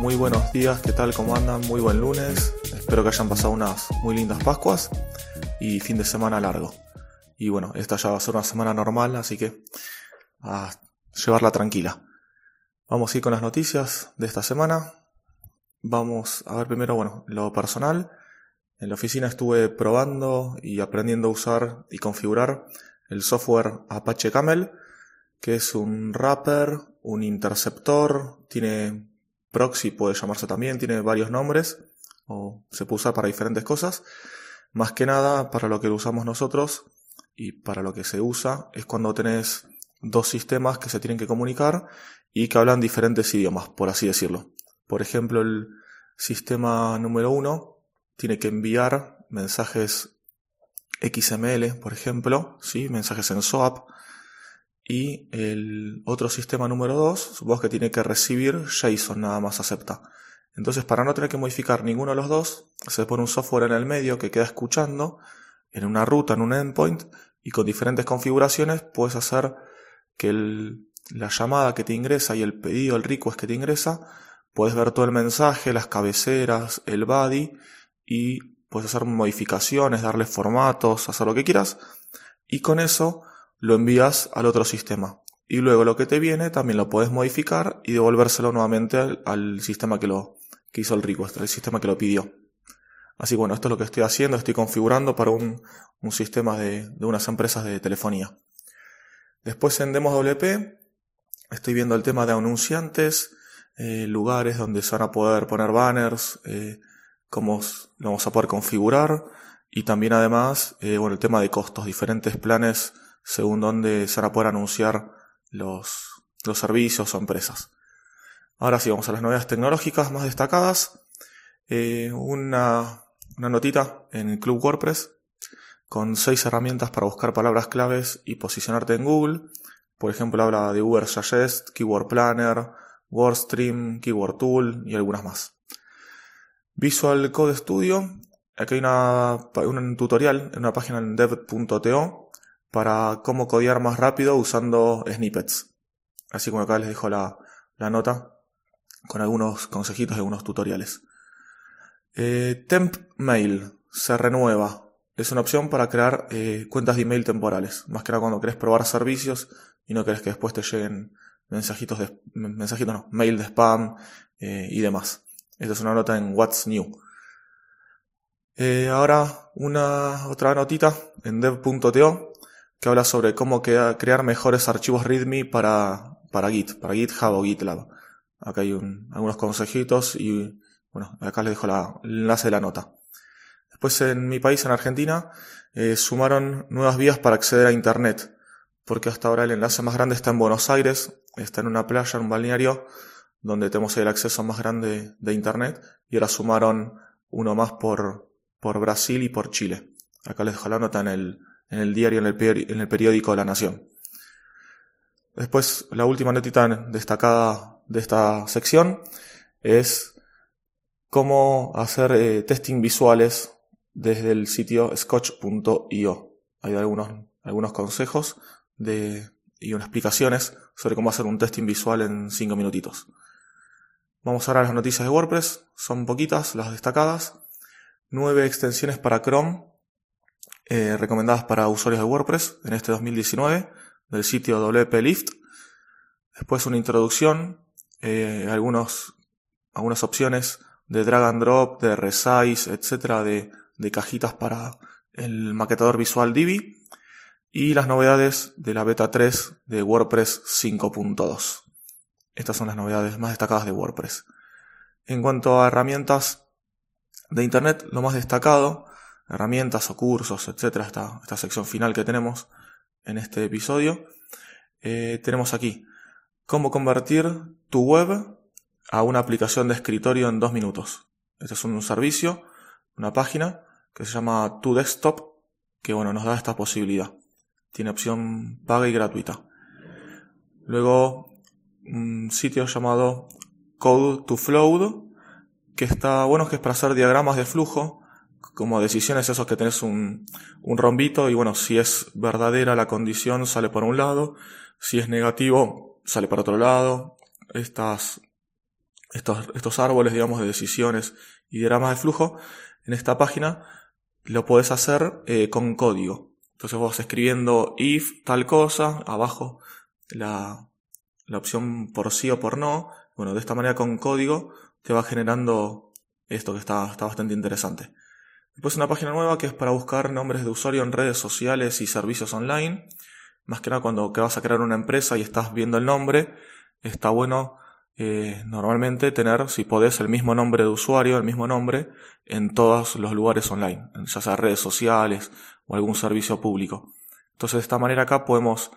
Muy buenos días, ¿qué tal? ¿Cómo andan? Muy buen lunes. Espero que hayan pasado unas muy lindas Pascuas y fin de semana largo. Y bueno, esta ya va a ser una semana normal, así que a llevarla tranquila. Vamos a ir con las noticias de esta semana. Vamos a ver primero, bueno, lo personal. En la oficina estuve probando y aprendiendo a usar y configurar el software Apache Camel, que es un wrapper, un interceptor, tiene proxy puede llamarse también, tiene varios nombres o se puede usar para diferentes cosas. Más que nada, para lo que lo usamos nosotros y para lo que se usa es cuando tenés dos sistemas que se tienen que comunicar y que hablan diferentes idiomas, por así decirlo. Por ejemplo, el sistema número uno tiene que enviar mensajes XML, por ejemplo, ¿sí? mensajes en SOAP, y el otro sistema número 2, supongo que tiene que recibir JSON, nada más acepta. Entonces, para no tener que modificar ninguno de los dos, se pone un software en el medio que queda escuchando en una ruta, en un endpoint, y con diferentes configuraciones puedes hacer que la llamada que te ingresa y el pedido, el request que te ingresa, puedes ver todo el mensaje, las cabeceras, el body, y puedes hacer modificaciones, darle formatos, hacer lo que quieras, y con eso lo envías al otro sistema. Y luego lo que te viene también lo puedes modificar y devolvérselo nuevamente al, sistema que lo que hizo el request, el sistema que lo pidió. Así bueno, esto es lo que estoy haciendo, estoy configurando para un, sistema de, unas empresas de telefonía. Después en Demos WP estoy viendo el tema de anunciantes, eh, lugares donde se van a poder poner banners, eh, cómo lo vamos a poder configurar y también además eh, bueno, el tema de costos, diferentes planes según donde se van a poder anunciar los, los servicios o empresas. Ahora sí, vamos a las novedades tecnológicas más destacadas. Eh, una, una notita en el Club WordPress con seis herramientas para buscar palabras claves y posicionarte en Google. Por ejemplo, habla de Uber Suggest, Keyword Planner, WordStream, Keyword Tool y algunas más. Visual Code Studio. Aquí hay una, un tutorial en una página en dev.to para cómo codear más rápido usando snippets. Así como acá les dejo la, nota con algunos consejitos algunos tutoriales. Eh, temp Mail se renueva. Es una opción para crear eh, cuentas de email temporales. Más que nada cuando querés probar servicios y no querés que después te lleguen mensajitos de, mensajitos no, mail de spam eh, y demás. Esta es una nota en What's New. ahora una otra notita en dev.to que habla sobre cómo crear mejores archivos README para, para Git, para GitHub o GitLab. Acá hay algunos consejitos y bueno, acá les dejo la, el enlace de la nota. Después en mi país, en Argentina, eh, sumaron nuevas vías para acceder a Internet, porque hasta ahora el enlace más grande está en Buenos Aires, está en una playa, en un balneario, donde tenemos el acceso más grande de Internet, y ahora sumaron uno más por, por Brasil y por Chile. Acá les dejo la nota en el, en el diario, en el, en el periódico La Nación. Después, la última notita destacada de esta sección es cómo hacer eh, testing visuales desde el sitio scotch.io. Hay algunos, algunos consejos de, y unas explicaciones sobre cómo hacer un testing visual en 5 minutitos. Vamos ahora a las noticias de WordPress. Son poquitas las destacadas. Nueve extensiones para Chrome eh, recomendadas para usuarios de WordPress en este 2019 del sitio WP Lift. Después una introducción, eh, algunos, algunas opciones de drag and drop, de resize, etcétera, de, de cajitas para el maquetador visual Divi y las novedades de la beta 3 de WordPress 5.2. Estas son las novedades más destacadas de WordPress. En cuanto a herramientas de Internet, lo más destacado herramientas o cursos, etcétera, esta, esta sección final que tenemos en este episodio. Eh, tenemos aquí cómo convertir tu web a una aplicación de escritorio en dos minutos. Este es un servicio, una página que se llama To Desktop, que bueno, nos da esta posibilidad. Tiene opción paga y gratuita. Luego, un sitio llamado Code to Flow, que está bueno, que es para hacer diagramas de flujo, como decisiones esos que tenés un, un rombito y bueno, si es verdadera la condición sale por un lado, si es negativo sale por otro lado. Estas, estos, estos árboles, digamos, de decisiones y diagramas de flujo, en esta página lo podés hacer eh, con código. Entonces vos escribiendo if tal cosa, abajo la, la opción por sí o por no. Bueno, de esta manera con código te va generando esto que está, está bastante interesante. Después una página nueva que es para buscar nombres de usuario en redes sociales y servicios online. Más que nada cuando vas a crear una empresa y estás viendo el nombre, está bueno eh, normalmente tener, si podés, el mismo nombre de usuario, el mismo nombre, en todos los lugares online, ya sea redes sociales o algún servicio público. Entonces de esta manera acá podemos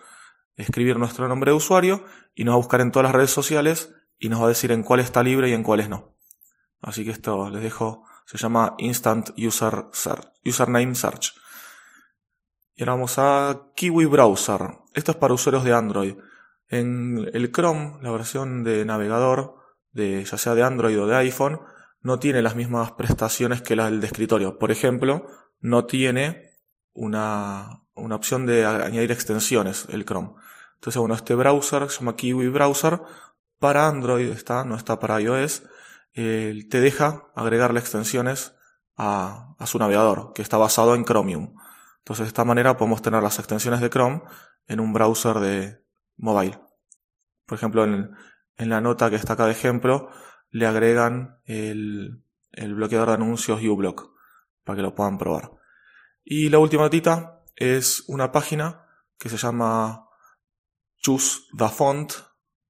escribir nuestro nombre de usuario y nos va a buscar en todas las redes sociales y nos va a decir en cuál está libre y en cuáles no. Así que esto les dejo, se llama Instant User Search, Username Search. Y ahora vamos a Kiwi Browser. Esto es para usuarios de Android. En el Chrome, la versión de navegador, de, ya sea de Android o de iPhone, no tiene las mismas prestaciones que la del de escritorio. Por ejemplo, no tiene una, una opción de añadir extensiones, el Chrome. Entonces, bueno, este browser se llama Kiwi Browser. Para Android está, no está para iOS. Te deja agregarle extensiones a, a su navegador, que está basado en Chromium. Entonces, de esta manera podemos tener las extensiones de Chrome en un browser de mobile. Por ejemplo, en, en la nota que está acá de ejemplo, le agregan el, el bloqueador de anuncios uBlock para que lo puedan probar. Y la última notita es una página que se llama Choose the Font,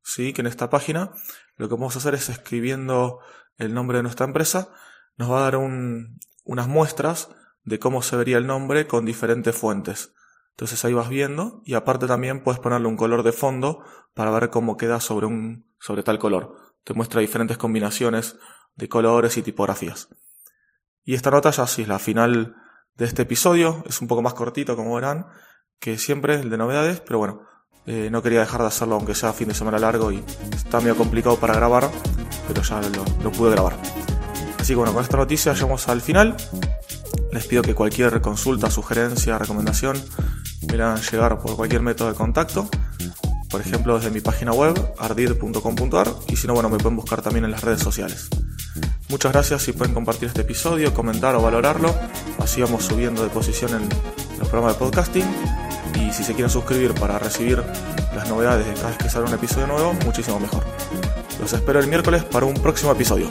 ¿sí? que en esta página lo que vamos a hacer es escribiendo el nombre de nuestra empresa, nos va a dar un, unas muestras de cómo se vería el nombre con diferentes fuentes. Entonces ahí vas viendo y aparte también puedes ponerle un color de fondo para ver cómo queda sobre un sobre tal color. Te muestra diferentes combinaciones de colores y tipografías. Y esta nota ya sí es la final de este episodio, es un poco más cortito como verán que siempre el de novedades, pero bueno, eh, no quería dejar de hacerlo aunque sea fin de semana largo y está medio complicado para grabar, pero ya lo, lo pude grabar. Así que bueno, con esta noticia llegamos al final. Les pido que cualquier consulta, sugerencia, recomendación me la hagan llegar por cualquier método de contacto. Por ejemplo, desde mi página web, ardid.com.ar, y si no, bueno, me pueden buscar también en las redes sociales. Muchas gracias si pueden compartir este episodio, comentar o valorarlo. Así vamos subiendo de posición en los programas de podcasting. Y si se quieren suscribir para recibir las novedades de cada vez que sale un episodio nuevo, muchísimo mejor. Los espero el miércoles para un próximo episodio.